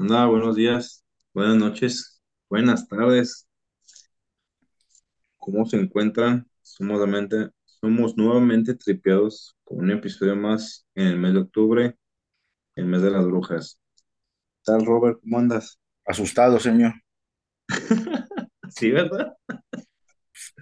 Nada, buenos días, buenas noches, buenas tardes. ¿Cómo se encuentran? Somos nuevamente, somos nuevamente tripeados con un episodio más en el mes de octubre, el mes de las brujas. ¿Qué tal, Robert? ¿Cómo andas? Asustado, señor. Sí, ¿verdad?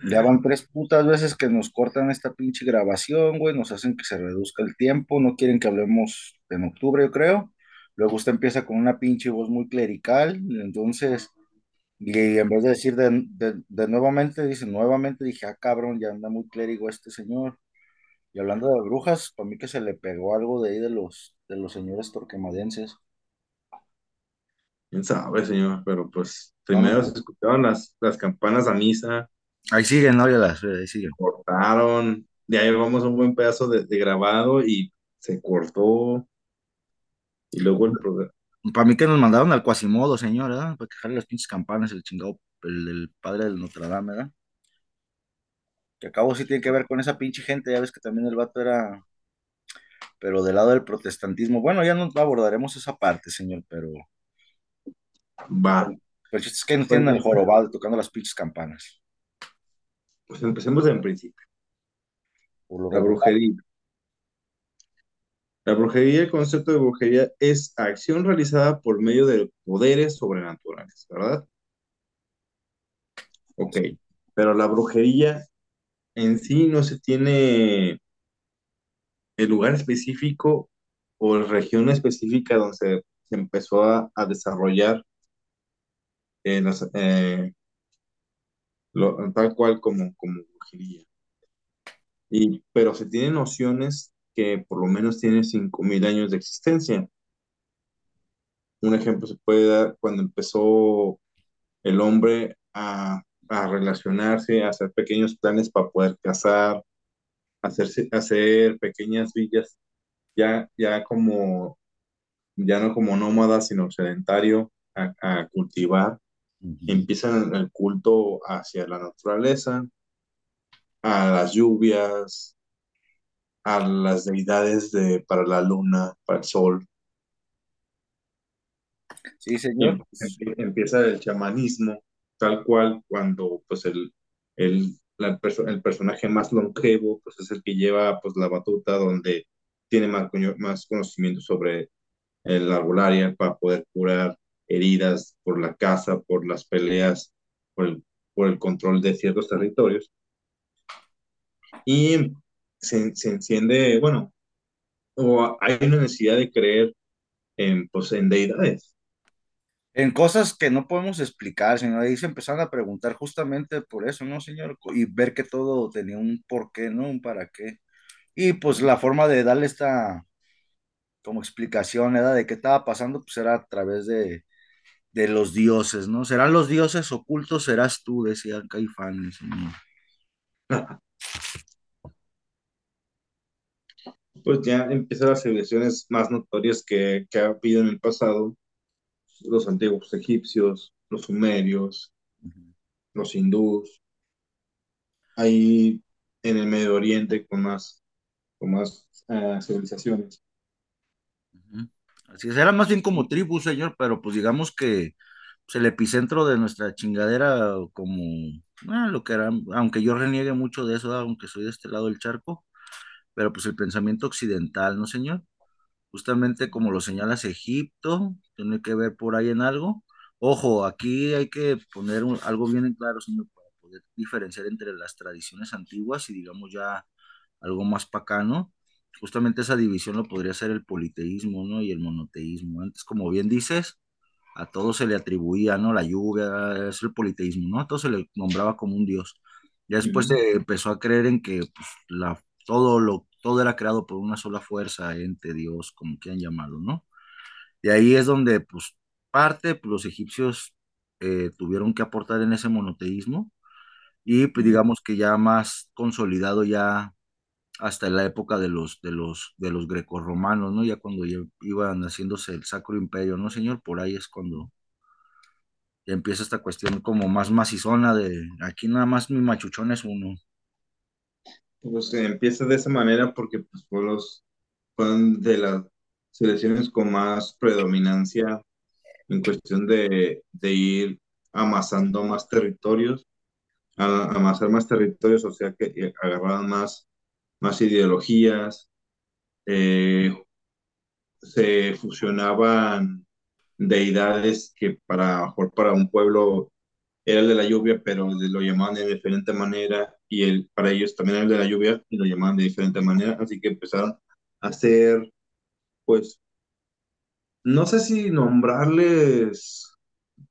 Ya van tres putas veces que nos cortan esta pinche grabación, güey, nos hacen que se reduzca el tiempo, no quieren que hablemos en octubre, yo creo. Luego usted empieza con una pinche voz muy clerical, entonces, y en vez de decir de, de- de nuevamente, dice nuevamente, dije, ah, cabrón, ya anda muy clérigo este señor. Y hablando de brujas, para mí que se le pegó algo de ahí de los, de los señores torquemadenses. Quién sabe, señor, pero pues primero se no, escuchaban las, las campanas a misa, ahí siguen, no, ya las, ahí siguen. cortaron, de ahí vamos un buen pedazo de, de grabado y se cortó, y luego el programa. Para mí que nos mandaron al Quasimodo, señor, ¿verdad? Para que jale las pinches campanas, el chingado, el, el padre del Notre Dame, ¿verdad? Que acabo sí tiene que ver con esa pinche gente, ya ves que también el vato era, pero del lado del protestantismo. Bueno, ya no abordaremos esa parte, señor, pero, Va, pero es que no tienen el jorobado tocando las pinches campanas. pues empecemos en principio. Por lo La brujería. La brujería, el concepto de brujería es acción realizada por medio de poderes sobrenaturales, ¿verdad? Ok, pero la brujería en sí no se tiene el lugar específico o región específica donde se, empezó a, desarrollar eh, tal cual como, como brujería. Y, pero se tienen nociones que por lo menos tienen 5.000 años de existencia. Un ejemplo se puede dar cuando empezó el hombre a, a relacionarse, a hacer pequeños planes para poder cazar, hacerse, hacer pequeñas villas, ya, ya como, ya no como nómada, sino sedentario, a, a cultivar. Empiezan el culto hacia la naturaleza, a las lluvias, a las deidades de, para la luna, para el sol. Sí, señor. em- em- empieza el chamanismo, tal cual, cuando pues el, el, la el personaje más longevo pues es el que lleva pues la batuta donde tiene más, más conocimiento sobre el arbolaria para poder curar heridas por la caza, por las peleas, por el, por el control de ciertos territorios. Y se, se enciende, bueno, o hay una necesidad de creer en, pues, en deidades. En cosas que no podemos explicar, señor, ahí se empezaron a preguntar justamente por eso, ¿no, señor? Y ver que todo tenía un porqué, ¿no? Un para qué. Y pues la forma de darle esta como explicación era de qué estaba pasando, pues era a través de, de los dioses, ¿no? ¿Serán los dioses ocultos? Serás tú, decía Caifán, señor. pues ya empiezan las civilizaciones más notorias que, que ha habido en el pasado, los antiguos egipcios, los sumerios, los hindús, ahí en el Medio Oriente con más, con más uh, civilizaciones. Así es, era más bien como tribu, señor, pero pues digamos que pues, el epicentro de nuestra chingadera, como ah, lo que era, aunque yo reniegue mucho de eso, aunque soy de este lado del charco, pero pues el pensamiento occidental, ¿no, señor? Justamente como lo señalas Egipto, tiene que ver por ahí en algo. Ojo, aquí hay que poner un- algo bien en claro, señor, para poder diferenciar entre las tradiciones antiguas y digamos ya algo más pacano. Justamente esa división lo podría ser el politeísmo, ¿no? Y el monoteísmo. Antes, como bien dices, a todo se le atribuía, ¿no? La lluvia, es el politeísmo, ¿no? A todo se le nombraba como un dios. Ya después se empezó a creer en que pues, la, todo, lo, todo era creado por una sola fuerza, ente, Dios, como quieran llamarlo, ¿no? Y ahí es donde, pues, parte, pues, los egipcios eh, tuvieron que aportar en ese monoteísmo y, pues, digamos que ya más consolidado ya hasta la época de los, de los, de los grecorromanos, ¿no? Ya cuando iban haciéndose el Sacro Imperio, ¿no, señor? Por ahí es cuando empieza esta cuestión como más macizona de aquí nada más mi machuchón es uno. Pues empieza de esa manera porque pues, fue los, fueron de las civilizaciones con más predominancia en cuestión de, de ir amasando más territorios, amasar más territorios, o sea que eh, agarraban más, más ideologías, eh, se fusionaban deidades que para, para un pueblo era el de la lluvia, pero lo llamaban de diferente manera, y el, para ellos también era el de la lluvia y lo llamaban de diferente manera, así que empezaron a hacer, pues, no sé si nombrarles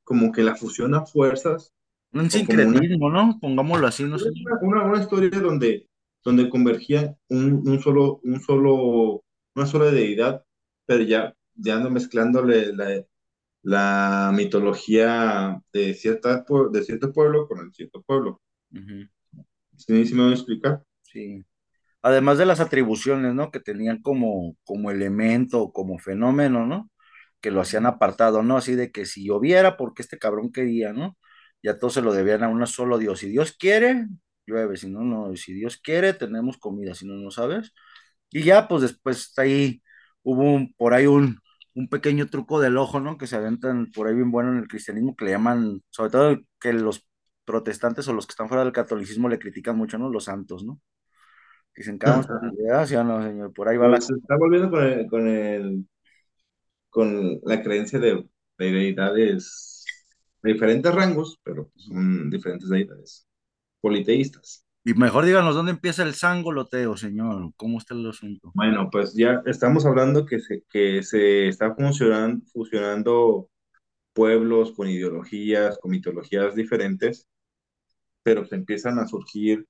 como que la fusión a fuerzas, Un una, sincretismo, ¿no? Pongámoslo así, no sé. una, una historia donde, donde convergía un, un solo, un solo, una sola deidad, pero ya, ya no mezclándole la, la mitología de, cierta, de cierto pueblo con el cierto pueblo. ¿Sí, sí me voy a explicar? sí. Además de las atribuciones, ¿no? Que tenían como, como elemento, como fenómeno, ¿no? Que lo hacían apartado, ¿no? Así de que si lloviera, porque este cabrón quería, ¿no? Ya todo se lo debían a un solo Dios. Si Dios quiere, llueve, si no, no. Y si Dios quiere, tenemos comida, si no, no sabes. Y ya, pues después ahí hubo un- por ahí un, un pequeño truco del ojo, ¿no? Que se aventan por ahí bien bueno en el cristianismo, que le llaman, sobre todo que los protestantes o los que están fuera del catolicismo le critican mucho, ¿no? Los santos, ¿no? Dicen, cabrón, ¿sí o no, señor? Por ahí va la... Se está volviendo con el, con el, con la creencia de, de deidades de diferentes rangos, pero son diferentes deidades politeístas. Y mejor díganos dónde empieza el sangoloteo, señor. ¿Cómo está el asunto? Bueno, pues ya estamos hablando que se, que se está funcionando, fusionando pueblos con ideologías, con mitologías diferentes, pero se empiezan a surgir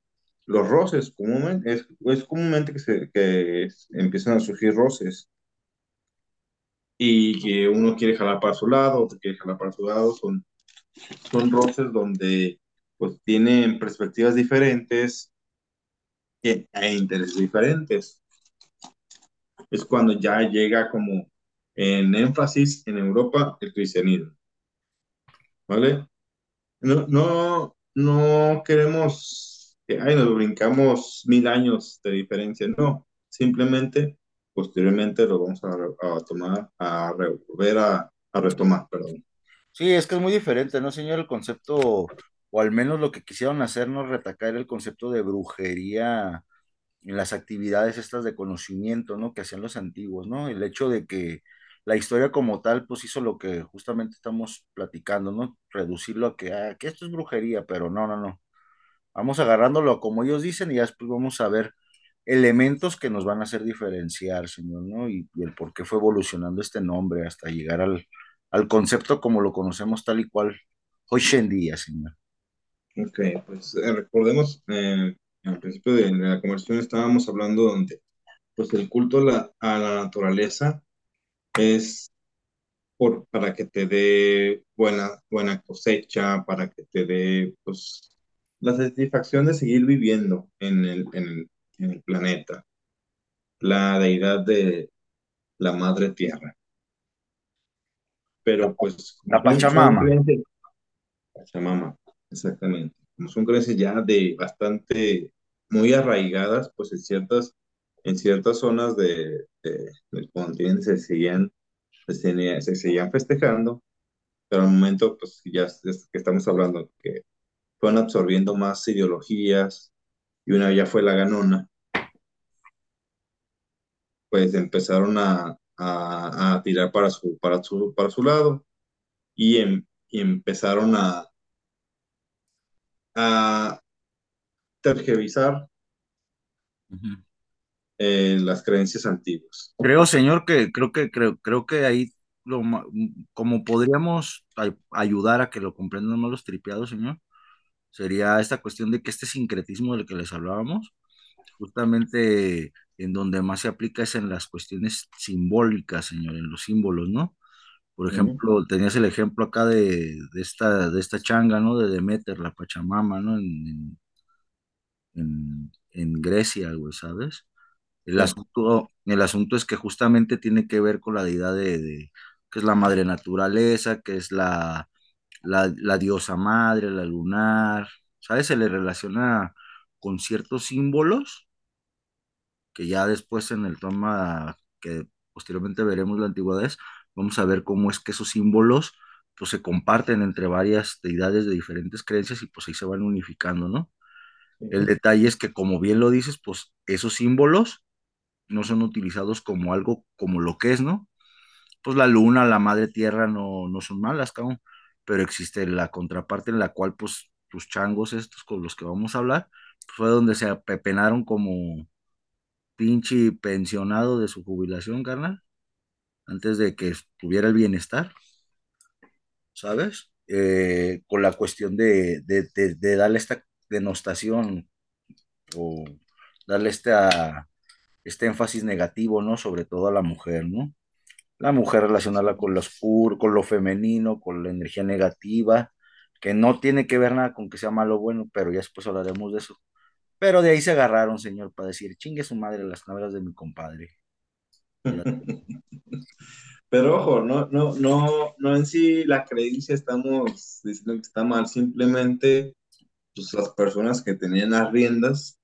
los roces. Comúnmente, es, es comúnmente que, se, que empiezan a surgir roces y que uno quiere jalar para su lado, otro quiere jalar para su lado. Son, son roces donde pues tienen perspectivas diferentes e, e intereses diferentes. Es cuando ya llega como en énfasis en Europa el cristianismo, ¿vale? No, no, queremos que ay, nos brincamos mil años de diferencia, no. Simplemente, posteriormente lo vamos a, tomar, a volver a retomar, perdón. Sí, es que es muy diferente, ¿no, señor? El concepto, o al menos lo que quisieron hacernos retacar el concepto de brujería en las actividades estas de conocimiento, ¿no? Que hacían los antiguos, ¿no? El hecho de que la historia como tal, pues hizo lo que justamente estamos platicando, ¿no? Reducirlo a que, ah, que esto es brujería, pero no, no, no. Vamos agarrándolo como ellos dicen y ya después vamos a ver elementos que nos van a hacer diferenciar, señor, ¿no? Y, y el por qué fue evolucionando este nombre hasta llegar al, al concepto como lo conocemos tal y cual hoy en día, señor. Ok, pues eh, recordemos, eh, al principio de la conversación estábamos hablando donde pues el culto a la, a la naturaleza es por, para que te dé buena, buena cosecha, para que te dé pues, la satisfacción de seguir viviendo en el, en el, en el planeta, la deidad de la madre tierra. Pero pues la Pachamama. Pachamama, exactamente, como son creencias ya de bastante, muy arraigadas, pues en ciertas, en ciertas zonas de, de- del continente se seguían, se, se seguían festejando pero al momento, pues ya es que estamos hablando que fueron absorbiendo más ideologías y una ya fue la ganona, pues empezaron a, a, a tirar para su, para su, para su lado y, em- y empezaron a, a tergiversar eh, las creencias antiguas. Creo, señor, que creo que creo, creo que ahí lo como podríamos ay- ayudar a que lo comprendan más los tripeados, señor, sería esta cuestión de que este sincretismo del que les hablábamos, justamente en donde más se aplica es en las cuestiones simbólicas, señor, en los símbolos, ¿no? Por ejemplo, tenías el ejemplo acá de, de esta, de esta changa, ¿no? De Demeter, la Pachamama, ¿no? En, en, Grecia, güey, ¿sabes? El asunto, el asunto es que justamente tiene que ver con la deidad de, de- que es la madre naturaleza, que es la, la, la diosa madre, la lunar, ¿sabes? Se le relaciona con ciertos símbolos que ya después en el toma que posteriormente veremos la antigüedad, vamos a ver cómo es que esos símbolos pues se comparten entre varias deidades de diferentes creencias y pues ahí se van unificando, ¿no? El detalle es que, como bien lo dices, pues esos símbolos no son utilizados como algo como lo que es, ¿no? Pues la luna, la madre tierra no, no son malas, cabrón, pero existe la contraparte en la cual, pues, tus changos estos con los que vamos a hablar, pues, fue donde se apepenaron como pinche pensionado de su jubilación, carnal, antes de que tuviera el bienestar, ¿sabes? Eh, con la cuestión de, de, de, darle esta denostación o darle este, este énfasis negativo, ¿no? Sobre todo a la mujer, ¿no? La mujer relacionarla con lo oscuro, con lo femenino, con la energía negativa, que no tiene que ver nada con que sea malo o bueno, pero ya después hablaremos de eso. Pero de ahí se agarraron, señor, para decir, chingue su madre las nalgas de mi compadre. Pero ojo, no, no, no, no en sí la creencia estamos diciendo que está mal, simplemente pues, las personas que tenían las riendas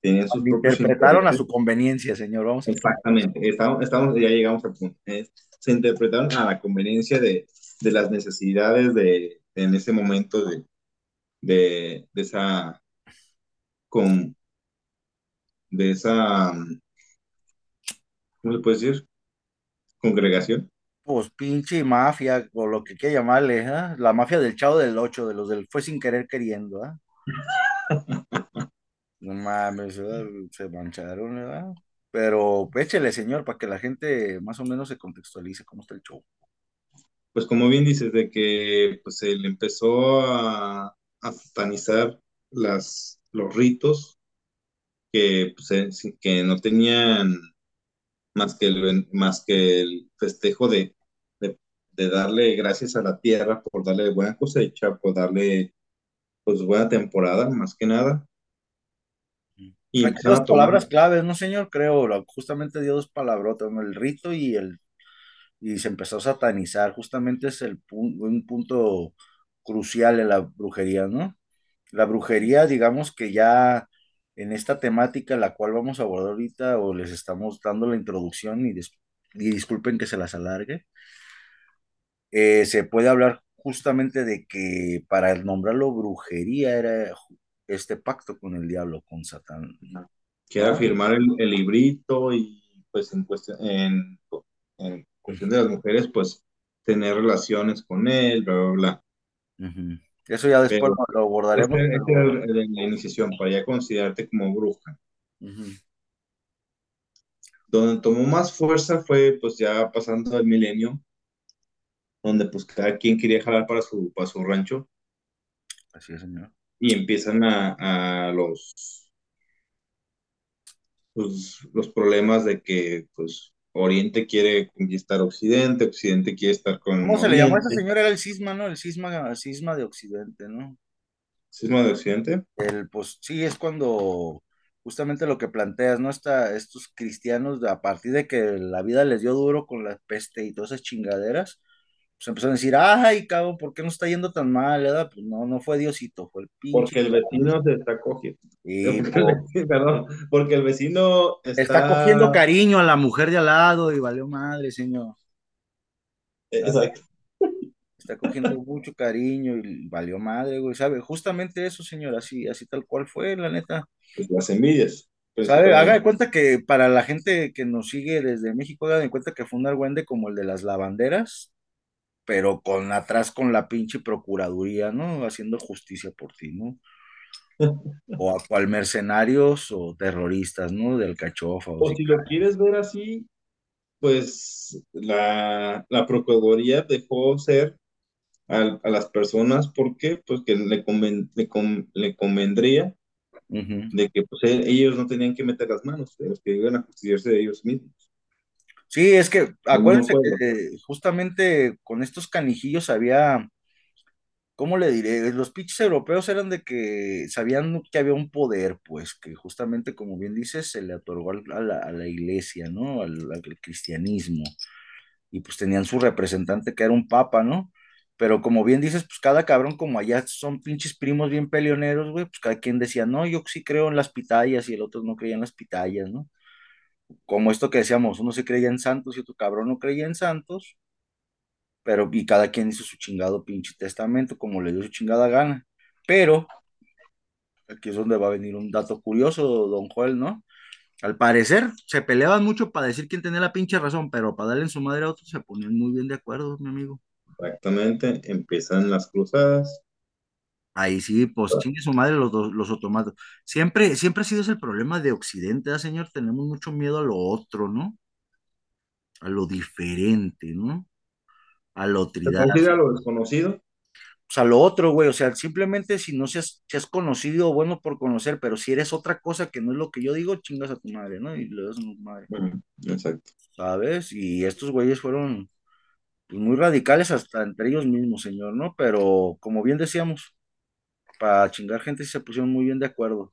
tenían sus interpretaron a su conveniencia, señor. Vamos a Exactamente, estamos, estamos, ya llegamos al punto. se interpretaron a la conveniencia de, de las necesidades de, en ese momento de, de, de esa con de esa ¿cómo se puede decir? congregación. Pues pinche mafia, o lo que quiera llamarle, ¿eh? la mafia del chavo del 8, de los del fue sin querer queriendo, ¿eh? no mames, ¿verdad? se mancharon, ¿verdad? Pero échele, señor, para que la gente más o menos se contextualice cómo está el show. Pues como bien dices, de que pues él empezó a, a satanizar las, los ritos que, pues, que no tenían más que el, más que el festejo de, de, de, darle gracias a la tierra por darle buena cosecha, por darle pues buena temporada, más que nada. Y Hay dos palabras claves, ¿no, señor? Creo, justamente dio dos palabrotas, ¿no? el rito y el y se empezó a satanizar, justamente es el un punto crucial en la brujería, ¿no? La brujería, digamos que ya en esta temática, la cual vamos a abordar ahorita, o les estamos dando la introducción y, y disculpen que se las alargue, eh, se puede hablar justamente de que para nombrarlo brujería era este pacto con el diablo, con Satán. Que era firmar el, el, librito y pues en cuestión, en, en cuestión de las mujeres, pues tener relaciones con él, bla, bla, bla. Uh -huh. Eso ya después Pero, lo abordaremos. Esta este es la iniciación, para ya considerarte como bruja. Uh -huh. Donde tomó más fuerza fue pues ya pasando el milenio, donde pues cada quien quería jalar para su, para su rancho. Así es, señor. Y empiezan a, a los, pues, los problemas de que pues Oriente quiere conquistar Occidente, Occidente quiere estar con. ¿Cómo se Oriente. le llamó a esa señora? Era el cisma, ¿no? El cisma, el cisma de Occidente, ¿no? ¿Cisma de Occidente? El, pues sí, es cuando justamente lo que planteas, ¿no? Está, estos cristianos, a partir de que la vida les dio duro con la peste y todas esas chingaderas, pues empezaron a decir, ay, cabrón, ¿por qué no está yendo tan mal? ¿verdad? Pues no, no fue Diosito, fue el pinche. Porque el vecino se está cogiendo. Sí, perdón, porque el vecino está... está... cogiendo cariño a la mujer de al lado y valió madre, señor. Exacto. Está cogiendo mucho cariño y valió madre, güey, ¿sabe? Justamente eso, señor, así, así tal cual fue, la neta. Pues las envidias. Pues ¿Sabe? Haga de cuenta que para la gente que nos sigue desde México, haga de cuenta que fue un argüende como el de las lavanderas, pero con atrás con la pinche procuraduría, ¿no? Haciendo justicia por ti, ¿no? o a cual mercenarios o terroristas, ¿no? Del cachofa. O, o si lo quieres ver así, pues la, la Procuraduría dejó ser a, a, las personas porque pues que le, conven, le, con, le convendría uh -huh. de que pues, ellos no tenían que meter las manos, los que iban a justiciarse de ellos mismos. Sí, es que acuérdense que justamente con estos canijillos había, ¿cómo le diré? Los pitches europeos eran de que sabían que había un poder, pues, que justamente, como bien dices, se le otorgó a la, a la iglesia, ¿no? Al, al, cristianismo. Y pues tenían su representante que era un papa, ¿no? Pero como bien dices, pues cada cabrón, como allá son pinches primos bien peleoneros, güey, pues cada quien decía, no, yo sí creo en las pitayas y el otro no creía en las pitayas, ¿no? Como esto que decíamos, uno se creía en santos y otro cabrón no creía en santos, pero y cada quien hizo su chingado pinche testamento como le dio su chingada gana. Pero aquí es donde va a venir un dato curioso, don Joel, ¿no? Al parecer se peleaban mucho para decir quién tenía la pinche razón, pero para darle en su madre a otro se ponían muy bien de acuerdo, mi amigo. Exactamente, empiezan las cruzadas. Ahí sí, pues chingue su madre los, los otomanos. Siempre, siempre ha sido ese el problema de Occidente, ¿ah, señor? Tenemos mucho miedo a lo otro, ¿no? A lo diferente, ¿no? A Se otridad. considera lo desconocido. Pues a lo otro, güey. O sea, simplemente si no seas, seas conocido bueno por conocer, pero si eres otra cosa que no es lo que yo digo, chingas a tu madre, ¿no? Y le das a tu madre, Ujú, Exacto. ¿sabes? Y estos güeyes fueron pues, muy radicales hasta entre ellos mismos, señor, ¿no? Pero como bien decíamos, para chingar gente sí se pusieron muy bien de acuerdo.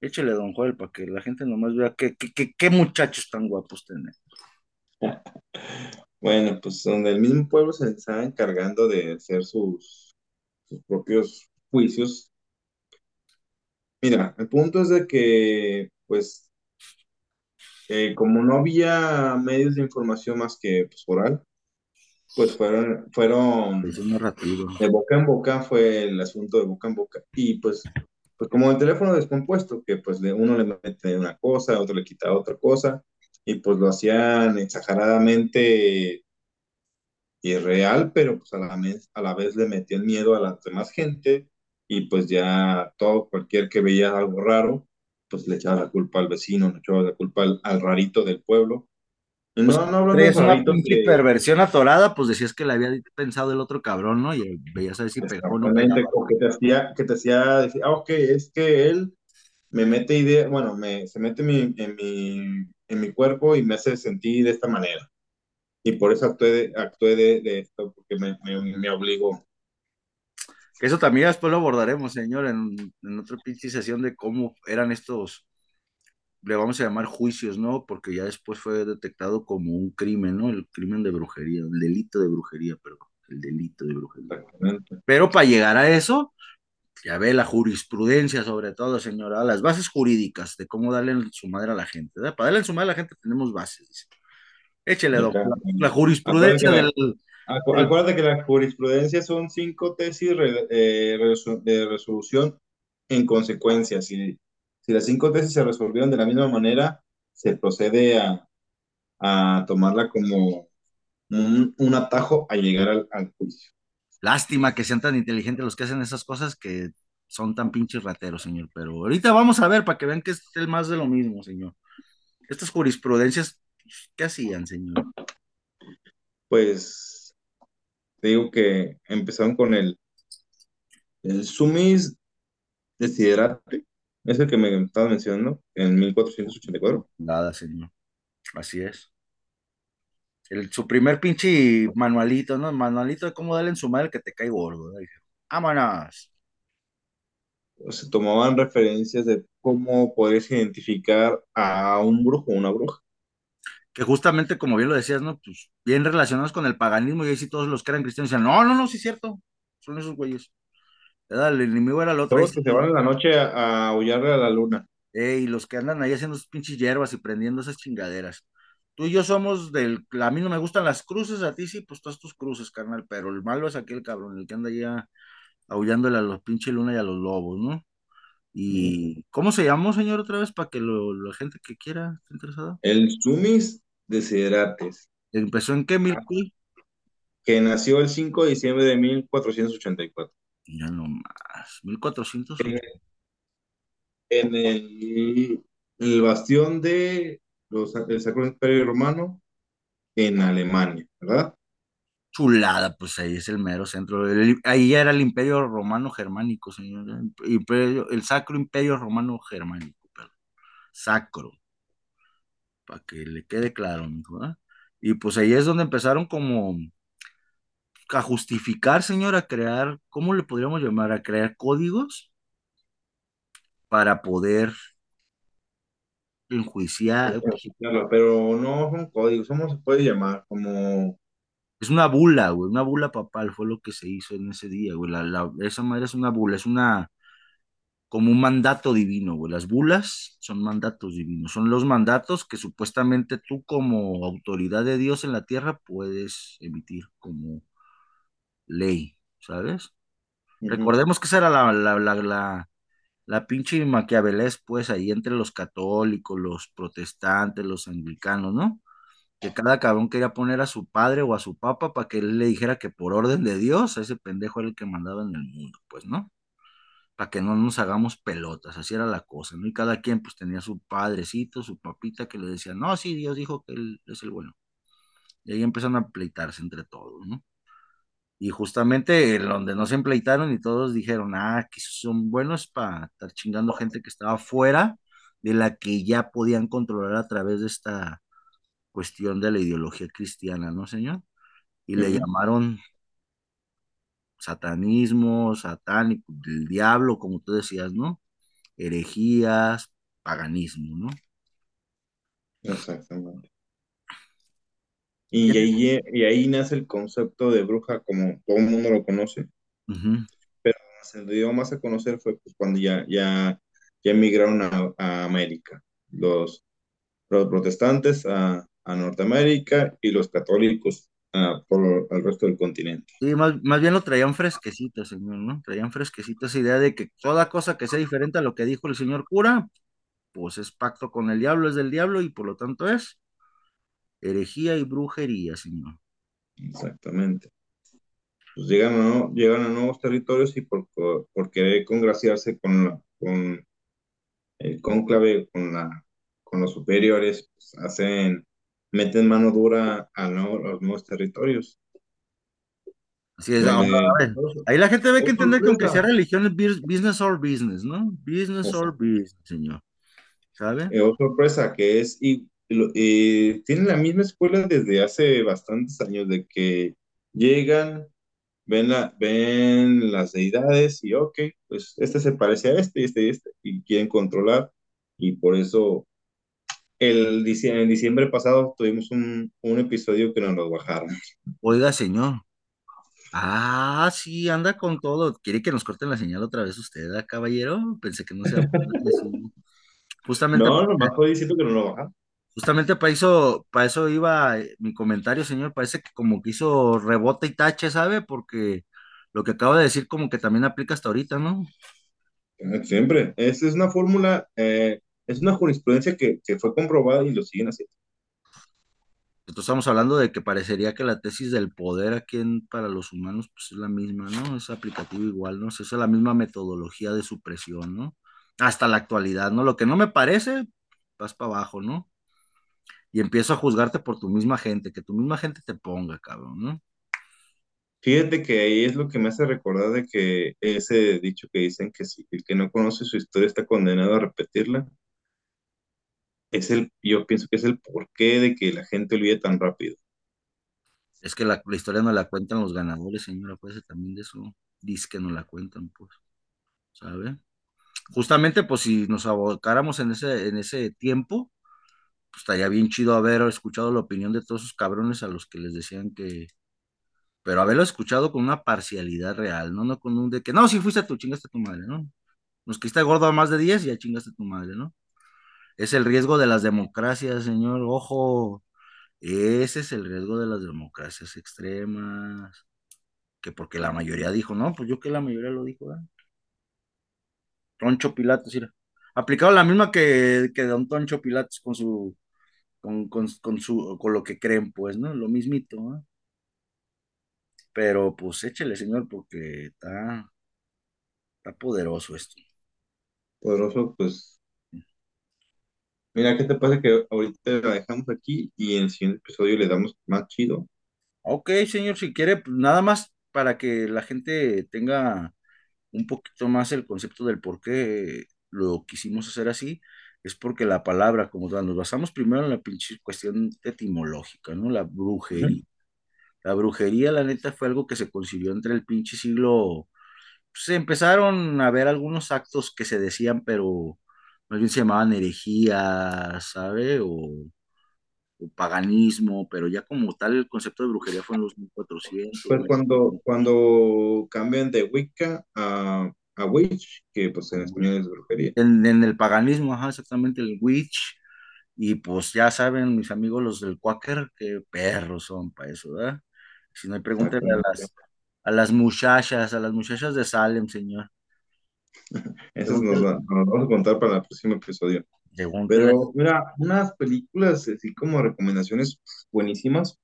Échele, don Joel, para que la gente nomás vea qué, qué, qué, muchachos tan guapos tienen. Bueno, pues donde el mismo pueblo se está encargando de hacer sus, sus propios juicios. Mira, el punto es de que, pues, eh, como no había medios de información más que pues, oral, pues fueron, fueron Es un narrativo. de boca en boca, fue el asunto de boca en boca. Y pues, pues como el teléfono descompuesto, que pues de uno le mete una cosa, otro le quita otra cosa, y pues lo hacían exageradamente irreal, pero pues a la vez, a la vez le metían miedo a la demás gente, y pues ya todo, cualquier que veía algo raro, pues le echaba la culpa al vecino, le echaba la culpa al, al rarito del pueblo. Pues no, no hablando de traes una de, perversión atorada, pues decías que le había pensado el otro cabrón, ¿no? Y veías a ver si pegaba o no que te hacía, que te hacía decir, ah, ok, es que él me mete idea, bueno, me, se mete mi- en, mi, en mi cuerpo y me hace sentir de esta manera. Y por eso actué de, actué de, de esto, porque me, me, me obligó. Que Eso también después lo abordaremos, señor, en, en otra pinche sesión de cómo eran estos, le vamos a llamar juicios, ¿no? Porque ya después fue detectado como un crimen, ¿no? El crimen de brujería, el delito de brujería, perdón, el delito de brujería. Exactamente. Pero para llegar a eso, ya ve la jurisprudencia sobre todo, señora, las bases jurídicas de cómo darle en su madre a la gente. ¿verdad? Para darle en su madre a la gente tenemos bases, dice. Échele. Acá, La, la acuérdate, que jurisprudencia la, del, acu- del- acuérdate que la jurisprudencia son cinco tesis re- eh, de resolución en consecuencia. Si, si las cinco tesis se resolvieron de la misma manera, se procede a, a tomarla como un, un atajo a llegar al, al juicio. Lástima que sean tan inteligentes los que hacen esas cosas que son tan pinches rateros, señor. Pero ahorita vamos a ver para que vean que es el más de lo mismo, señor. Estas jurisprudencias, ¿qué hacían, señor? Pues te digo que empezaron con el, el sumis desiderate, ese que me estabas mencionando, en 1484. Nada, señor. Así es. El, su primer pinche manualito, ¿no? Manualito de cómo darle en su madre que te cae gordo. ¿no? Dije, Vámonos. Se tomaban referencias de cómo podrías identificar a un brujo o una bruja. Que justamente, como bien lo decías, ¿no? Pues bien relacionados con el paganismo, y ahí sí todos los que eran cristianos decían, no, no, no, sí es cierto. Son esos güeyes. ¿Verdad? El enemigo era el otro. Todos que se van en la noche a, a aullarle a la luna. Eh, y los que andan ahí haciendo sus pinches hierbas y prendiendo esas chingaderas. Tú y yo somos del. A mí no me gustan las cruces, a ti sí, pues todas tus cruces, carnal. Pero el malo es aquel cabrón, el que anda ya aullándole a los pinches luna y a los lobos, ¿no? ¿Y cómo se llamó, señor, otra vez, para que lo- la gente que quiera esté interesada? El sumis desiderates, ¿Empezó en qué, mil? cuy? que nació el 5 de diciembre de 1484. Mira nomás, 1400. En el, el bastión de los, el Sacro Imperio Romano en Alemania, ¿verdad? Chulada, pues ahí es el mero centro. El- ahí ya era el Imperio Romano Germánico, señor. Imperio- el Sacro Imperio Romano Germánico, perdón. Sacro, para que le quede claro, mijo, ¿verdad? Y pues ahí es donde empezaron como a justificar, señor, a crear, ¿cómo le podríamos llamar? A crear códigos para poder enjuiciar. Pero no son códigos, ¿cómo se puede llamar? Como Es una bula, güey, una bula papal fue lo que se hizo en ese día, güey. La, la- esa madre es una bula, es una, como un mandato divino, güey. Las bulas son mandatos divinos, son los mandatos que supuestamente tú como autoridad de Dios en la tierra puedes emitir como ley, ¿sabes? Recordemos que esa era la, la, la, la, la pinche maquiavelés, pues, ahí entre los católicos, los protestantes, los anglicanos, ¿no? Que cada cabrón quería poner a su padre o a su papa para que él le dijera que por orden de Dios, ese pendejo era el que mandaba en el mundo, pues, ¿no? Para que no nos hagamos pelotas, así era la cosa, ¿no? Y cada quien pues tenía su padrecito, su papita que le decía, no, sí, Dios dijo que él es el bueno. Y ahí empezaron a pleitarse entre todos, ¿no? Y justamente en donde no se empleitaron y todos dijeron, ah, que son buenos para estar chingando gente que estaba fuera de la que ya podían controlar a través de esta cuestión de la ideología cristiana, ¿no, señor? Y le llamaron satanismo, satánico, el diablo, como tú decías, ¿no? Herejías, paganismo, ¿no? Exactamente. Y ahí, y ahí nace el concepto de bruja como todo el mundo lo conoce, pero se dio más a conocer fue pues, cuando ya, ya, ya emigraron a, a América, los, los protestantes a, a Norteamérica y los católicos a, por el resto del continente. Sí, más, más bien lo traían fresquecito, señor, ¿no? Traían fresquecito esa idea de que toda cosa que sea diferente a lo que dijo el señor cura, pues es pacto con el diablo, es del diablo y por lo tanto es herejía y brujería, señor. Exactamente. Pues llegan a, no- llegan a nuevos territorios y por, por, querer congraciarse con, la- con el cónclave, con, la, con los superiores, pues hacen, meten mano dura a, a los nuevos territorios. Así es, a Eh, ver, ahí la gente ve que entender que aunque sea religión es bus- business or business, ¿no? Business or business, señor, ¿sabe? Eh, oh, sorpresa, que es, y, y tienen la misma escuela desde hace bastantes años, de que llegan, ven, la, ven las deidades y, ok, pues este se parece a este y este y este, y quieren controlar, y por eso el, dicie- en diciembre pasado tuvimos un, un episodio que nos lo bajaron. Oiga, señor. Ah, sí, anda con todo. ¿Quiere que nos corten la señal otra vez usted, ah, caballero? Pensé que no se iba a poner así. Justamente, No, nomás estoy diciendo que no lo bajaron. Justamente para eso, para eso iba eh, mi comentario, señor. Parece que como que hizo rebote y tache, ¿sabe? Porque lo que acabo de decir como que también aplica hasta ahorita, ¿no? Eh, Siempre, esa es una fórmula, eh, es una jurisprudencia que, que fue comprobada y lo siguen haciendo. Entonces estamos hablando de que parecería que la tesis del poder aquí en- para los humanos pues es la misma, ¿no? Es aplicativo igual, ¿no? Es esa es la misma metodología de supresión, ¿no? Hasta la actualidad, ¿no? Lo que no me parece, vas para abajo, ¿no? Y empiezo a juzgarte por tu misma gente, que tu misma gente te ponga, cabrón, ¿no? Fíjate que ahí es lo que me hace recordar de que ese dicho que dicen que si el que no conoce su historia está condenado a repetirla, es el, yo pienso que es el porqué de que la gente olvide tan rápido. Es que la, la historia no la cuentan los ganadores, señora, pues también de eso, dice que no la cuentan, pues, ¿sabe? Justamente, pues si nos abocáramos en ese, en ese tiempo, pues estaría bien chido haber escuchado la opinión de todos esos cabrones a los que les decían que, pero haberlo escuchado con una parcialidad real, ¿no? No con un de que, no, si fuiste tú, chingaste a tu madre, ¿no? Nos quiste gordo a más de 10 y ya chingaste a tu madre, ¿no? Es el riesgo de las democracias, señor, ojo, ese es el riesgo de las democracias extremas, que porque la mayoría dijo, no, pues yo que la mayoría lo dijo, ¿eh? Toncho Pilatos, mira. Aplicado la misma que, que Don Toncho Pilatos con su, con, con, con su, con lo que creen, pues, ¿no? Lo mismito, ¿no? Pero pues échele, señor, porque está, está poderoso esto. Poderoso, pues, mira, ¿qué te pasa que ahorita la dejamos aquí y en el siguiente episodio le damos más chido? Ok, señor, si quiere, pues nada más para que la gente tenga un poquito más el concepto del por qué lo quisimos hacer así, es porque la palabra, como tal, nos basamos primero en la pinche cuestión etimológica, ¿no? La brujería. La brujería, la neta, fue algo que se concibió entre el pinche siglo. Se empezaron a ver algunos actos que se decían, pero más bien se llamaban herejía, ¿sabe? O, o paganismo, pero ya como tal el concepto de brujería fue en los 1400, Pues cuando, cuando cambian de Wicca a, a witch, que pues en español es brujería. En, en el paganismo, ajá, exactamente, el witch. Y pues ya saben, mis amigos los del Quaker, qué perros son para eso, ¿verdad? Si no hay, pregúntenle a las, a las muchachas, a las muchachas de Salem, señor. Eso nos, va- vamos a contar para el próximo episodio. Pero mira, unas películas así como recomendaciones buenísimas.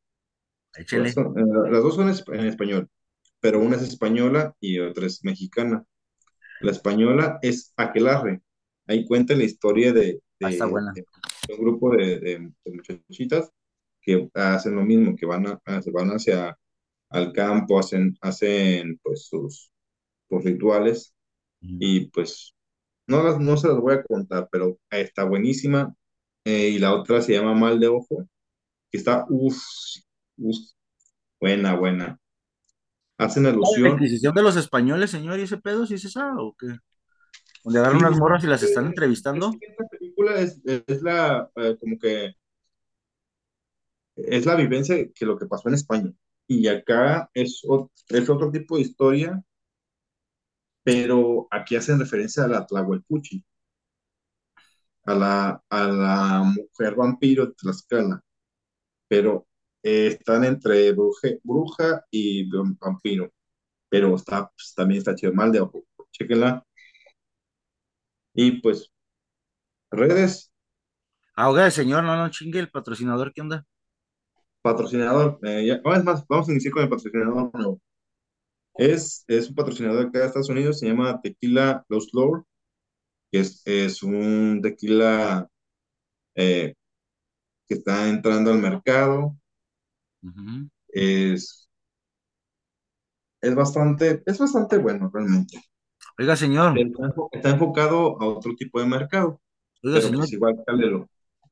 Échele. son- eh, las dos son en español, pero una es española y otra es mexicana. La española es Aquelarre. Ahí cuenta la historia de, Ah, de- de un grupo de, muchachitas que hacen lo mismo, que van, a, a- se van hacia al campo, hacen, hacen pues sus, sus rituales y pues no, las, no se las voy a contar, pero está buenísima. Eh, y la otra se llama Mal de Ojo, que está, uff, buena, buena. Hacen ¿La alusión, Inquisición de los españoles, señor, y ese pedo, sí se sabe o qué? Donde agarran sí, unas es morras y las están es entrevistando. que esta película es, es la, eh, como que, es la vivencia que lo que pasó en España. Y acá es, es otro tipo de historia, pero aquí hacen referencia a la Tlahuelpuchi, a la, a la mujer vampiro de Tlaxcala, pero eh, están entre bruje- bruja y vampiro, pero está, pues, también está chido, mal de ojo, chéquenla. Y pues, redes, Ah, oiga, señor, no, no chingue el patrocinador, ¿qué onda? patrocinador, eh, ya- no, es más, vamos a iniciar con el patrocinador nuevo. Es, es un patrocinador acá de Estados Unidos, se llama Tequila Los Lord, que es, es un tequila eh, que está entrando al mercado. Es, es bastante, es bastante bueno realmente. Oiga, señor, Está, enfo- está enfocado a otro tipo de mercado, oiga, pero señor, pues igual,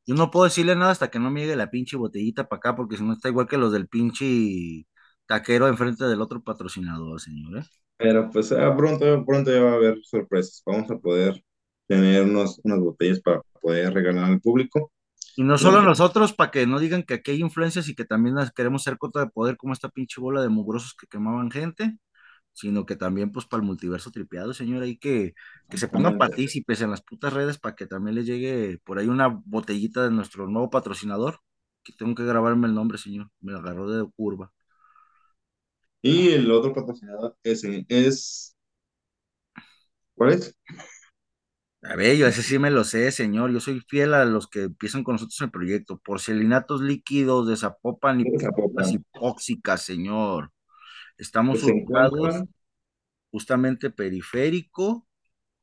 yo no puedo decirle nada hasta que no me llegue la pinche botellita para acá, porque si no está igual que los del pinche taquero enfrente del otro patrocinador, señor, ¿eh? Pero pues ah, pronto, pronto ya va a haber sorpresas. Vamos a poder tener unos, unas botellas para poder regalar al público. Y no solo ¿no? nosotros, para que no digan que aquí hay influencias y que también las queremos ser cota de poder como esta pinche bola de mugrosos que quemaban gente, sino que también pues para el multiverso tripeado, señor, ahí que, que se pongan partícipes en las putas redes para que también les llegue por ahí una botellita de nuestro nuevo patrocinador, que tengo que grabarme el nombre, señor, me agarró de curva. Y el otro patrocinador ese es, ¿cuál es? A ver, yo ese sí me lo sé, señor. Yo soy fiel a los que empiezan con nosotros el proyecto. Porcelinatos líquidos de Zapopan y Zapopan, hipóxicas, señor. Estamos se ubicados justamente periférico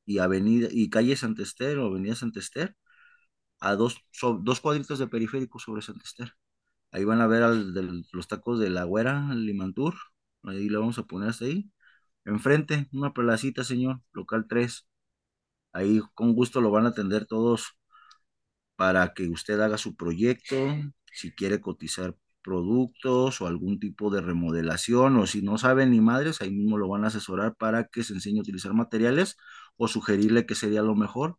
y avenida y calle Santester o avenida Santester, a dos, so- dos cuadritos de periférico sobre Santester. Ahí van a ver al, del- los tacos de la güera, el Limantur. Ahí le vamos a poner hasta ahí. Enfrente, una placita, señor, local 3. Ahí con gusto lo van a atender todos para que usted haga su proyecto, si quiere cotizar productos o algún tipo de remodelación o si no sabe ni madres, ahí mismo lo van a asesorar para que se enseñe a utilizar materiales o sugerirle que sería lo mejor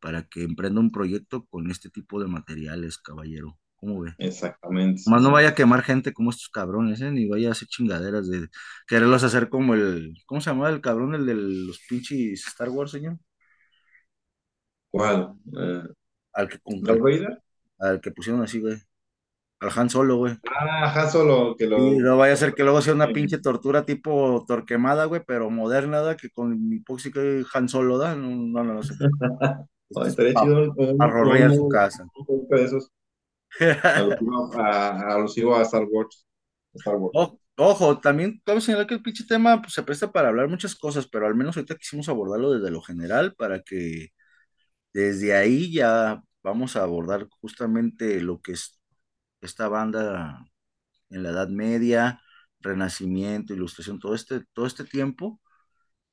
para que emprenda un proyecto con este tipo de materiales, caballero. ¿Cómo ve? exactamente, Más no vaya a quemar gente como estos cabrones, ¿eh? Ni vaya a hacer chingaderas de quererlos hacer como el, ¿cómo se llama el cabrón, el de los pinches Star Wars, señor? ¿Cuál? Eh, Al que, con, ¿Darth al, Vader? al que pusieron así, güey. Al Han Solo, güey. Ah, ajá, solo que Y lo... no vaya a ser que luego sea una pinche tortura tipo torquemada, güey, pero moderna, ¿da? Que con hipóxico y Han Solo, ¿da? No, no, no, no sé. Estaría pa- chido pa un, rorrear su casa. un de esos, alusivo a, alusivo a Star Wars. Star Wars. O- ojo, también cabe señalar que el pinche tema pues, se presta para hablar muchas cosas, pero al menos ahorita quisimos abordarlo desde lo general para que desde ahí ya vamos a abordar justamente lo que es esta banda en la Edad Media, Renacimiento, Ilustración, todo este, todo este tiempo,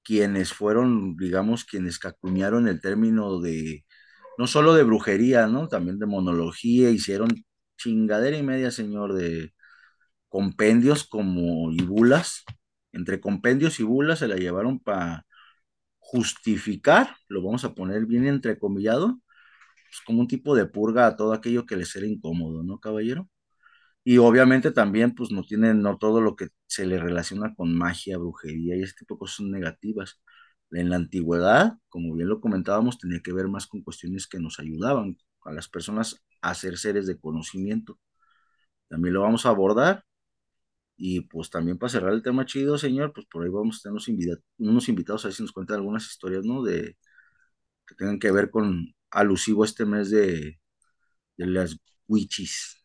quienes fueron, digamos, quienes que acuñaron el término de, no solo de brujería, ¿no? También de monología, hicieron chingadera y media, señor, de compendios como y bulas, entre compendios y bulas se la llevaron para justificar, lo vamos a poner bien entrecomillado, pues como un tipo de purga a todo aquello que les era incómodo, ¿no, caballero? Y obviamente también, pues no tienen, no todo lo que se le relaciona con magia, brujería y este tipo de cosas son negativas. En la antigüedad, como bien lo comentábamos, tenía que ver más con cuestiones que nos ayudaban a las personas a ser seres de conocimiento. También lo vamos a abordar. Y pues también para cerrar el tema chido, señor, pues por ahí vamos a tener unos, invita unos invitados a ver si nos cuentan algunas historias, ¿no? De que tengan que ver con alusivo este mes de, de las witches.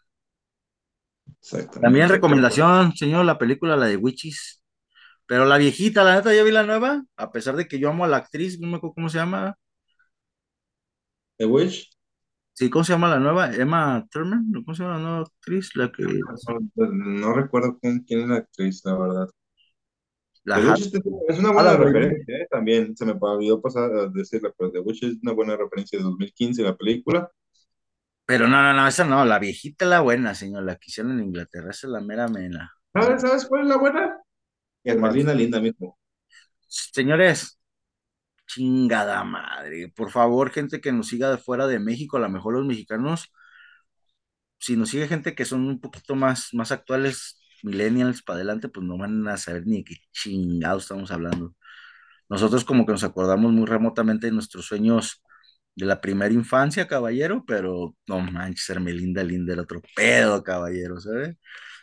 También recomendación, señor, la película, la de witches. Pero la viejita, la neta, ya vi la nueva, a pesar de que yo amo a la actriz, no me acuerdo cómo se llama. ¿The Witch? Sí, ¿cómo se llama la nueva? Emma Thurman, ¿cómo se llama la nueva actriz? La que... No, no recuerdo quién, quién es la actriz, la verdad. La The Hat- Witch es, es una buena Ah, referencia, ¿eh? También se me olvidó pasar a decirla, pero The Witch es una buena referencia de 2015, la película. Pero no, no, no, esa no, la viejita la buena, señor, la que hicieron en Inglaterra, esa es la mera mena. ¿Sabes, ¿Sabes cuál es la buena? Hermelina Linda mismo. Señores, chingada madre, por favor, gente que nos siga de fuera de México, a lo mejor los mexicanos, si nos sigue gente que son un poquito más, más actuales, millennials para adelante, pues no van a saber ni de qué chingados estamos hablando. Nosotros como que nos acordamos muy remotamente de nuestros sueños de la primera infancia, caballero, pero no manches, Hermelinda Linda era otro pedo, caballero, ¿sabes?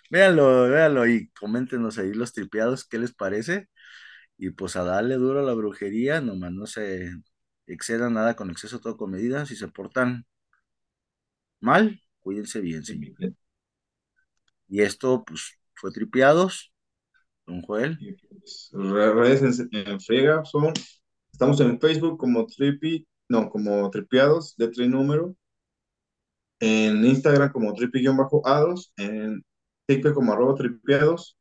Véanlo, véanlo y coméntenos ahí los tripeados, ¿qué les parece? Y pues a darle duro a la brujería, nomás no se exceda nada con exceso, todo con medida. Si se portan mal, cuídense bien, señor. Y esto, pues, fue tripeados, don Joel. Pues, re- redes en, friega son, estamos en Facebook como Trippy, no, como Tripiados, letra y número. En Instagram como Trippy-Ados, en TikTok como arroba Tripiados.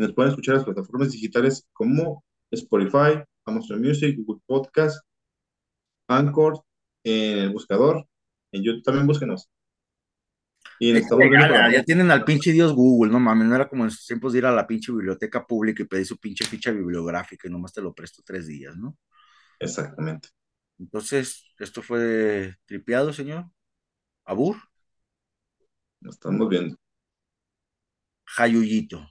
Nos pueden escuchar en las plataformas digitales como Spotify, Amazon Music, Google Podcast, Anchor, en el buscador. En YouTube también búsquenos. Y por Ya, la- ya tienen al pinche Dios Google, no mames, no era como en sus tiempos de ir a la pinche biblioteca pública y pedir su pinche ficha bibliográfica y nomás te lo presto tres días, ¿no? Exactamente. Entonces, esto fue tripeado, señor. Abur, Nos estamos viendo. Jayuyito.